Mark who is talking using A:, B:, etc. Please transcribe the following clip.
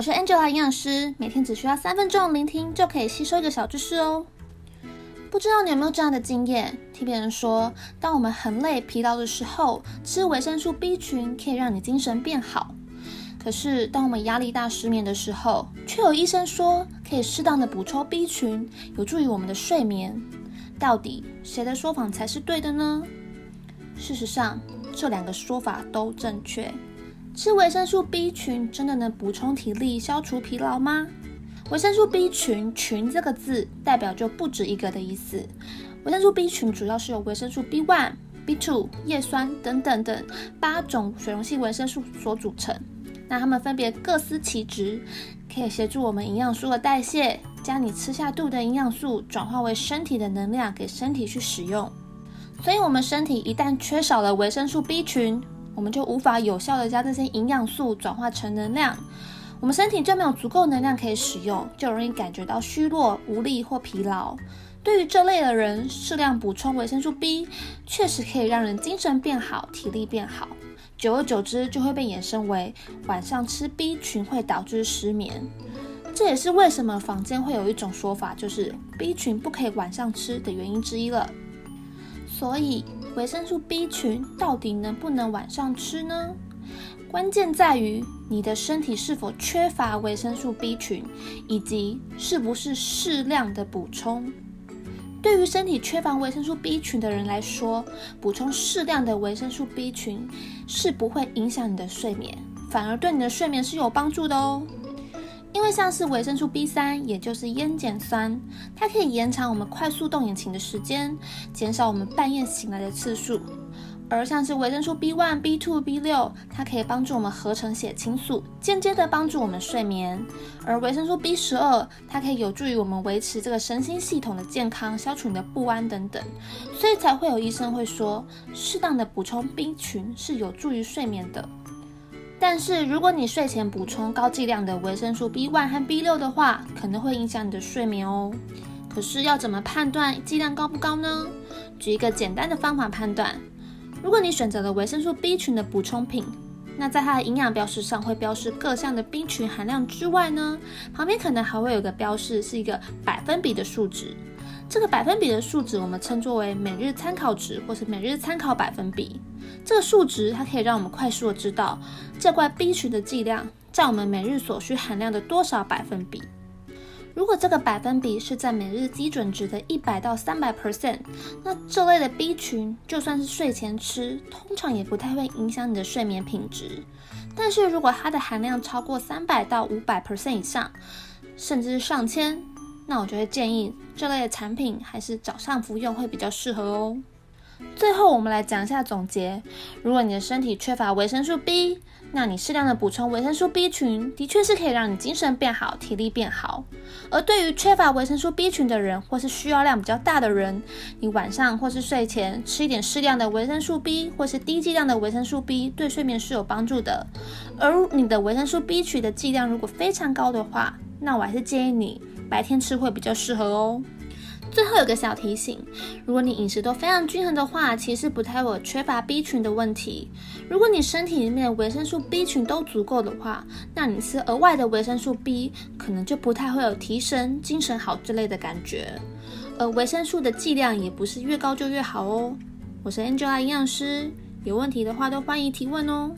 A: 我是 Angela 营养师，每天只需要三分钟聆听就可以吸收一个小知识哦。不知道你有没有这样的经验？听别人说，当我们很累、疲劳的时候，吃维生素 B 群可以让你精神变好。可是，当我们压力大、失眠的时候，却有医生说可以适当的补充 B 群，有助于我们的睡眠。到底谁的说法才是对的呢？事实上，这两个说法都正确。吃维生素 B 群真的能补充体力、消除疲劳吗？维生素 B 群“群”这个字代表就不止一个的意思。维生素 B 群主要是由维生素 B1、B2、叶酸等等等八种水溶性维生素所组成。那它们分别各司其职，可以协助我们营养素的代谢，将你吃下肚的营养素转化为身体的能量，给身体去使用。所以，我们身体一旦缺少了维生素 B 群，我们就无法有效的将这些营养素转化成能量，我们身体就没有足够能量可以使用，就容易感觉到虚弱、无力或疲劳。对于这类的人，适量补充维生素 B 确实可以让人精神变好、体力变好。久而久之，就会被衍生为晚上吃 B 群会导致失眠。这也是为什么坊间会有一种说法，就是 B 群不可以晚上吃的原因之一了。所以。维生素 B 群到底能不能晚上吃呢？关键在于你的身体是否缺乏维生素 B 群，以及是不是适量的补充。对于身体缺乏维生素 B 群的人来说，补充适量的维生素 B 群是不会影响你的睡眠，反而对你的睡眠是有帮助的哦。因为像是维生素 B 三，也就是烟碱酸，它可以延长我们快速动眼睛的时间，减少我们半夜醒来的次数。而像是维生素 B one、B two、B 六，它可以帮助我们合成血清素，间接的帮助我们睡眠。而维生素 B 十二，它可以有助于我们维持这个神经系统的健康，消除你的不安等等。所以才会有医生会说，适当的补充 B 群是有助于睡眠的。但是，如果你睡前补充高剂量的维生素 B one 和 B 六的话，可能会影响你的睡眠哦。可是要怎么判断剂量高不高呢？举一个简单的方法判断：如果你选择了维生素 B 群的补充品，那在它的营养标识上会标示各项的 B 群含量之外呢，旁边可能还会有个标示，是一个百分比的数值。这个百分比的数值，我们称作为每日参考值，或是每日参考百分比。这个数值它可以让我们快速的知道这块 B 群的剂量占我们每日所需含量的多少百分比。如果这个百分比是在每日基准值的一百到三百 percent，那这类的 B 群就算是睡前吃，通常也不太会影响你的睡眠品质。但是如果它的含量超过三百到五百 percent 以上，甚至是上千，那我就会建议这类的产品还是早上服用会比较适合哦。最后，我们来讲一下总结。如果你的身体缺乏维生素 B，那你适量的补充维生素 B 群，的确是可以让你精神变好、体力变好。而对于缺乏维生素 B 群的人，或是需要量比较大的人，你晚上或是睡前吃一点适量的维生素 B，或是低剂量的维生素 B，对睡眠是有帮助的。而你的维生素 B 群的剂量如果非常高的话，那我还是建议你。白天吃会比较适合哦。最后有个小提醒，如果你饮食都非常均衡的话，其实不太会有缺乏 B 群的问题。如果你身体里面的维生素 B 群都足够的话，那你吃额外的维生素 B，可能就不太会有提神、精神好之类的感觉。而维生素的剂量也不是越高就越好哦。我是 Angela 营养师，有问题的话都欢迎提问哦。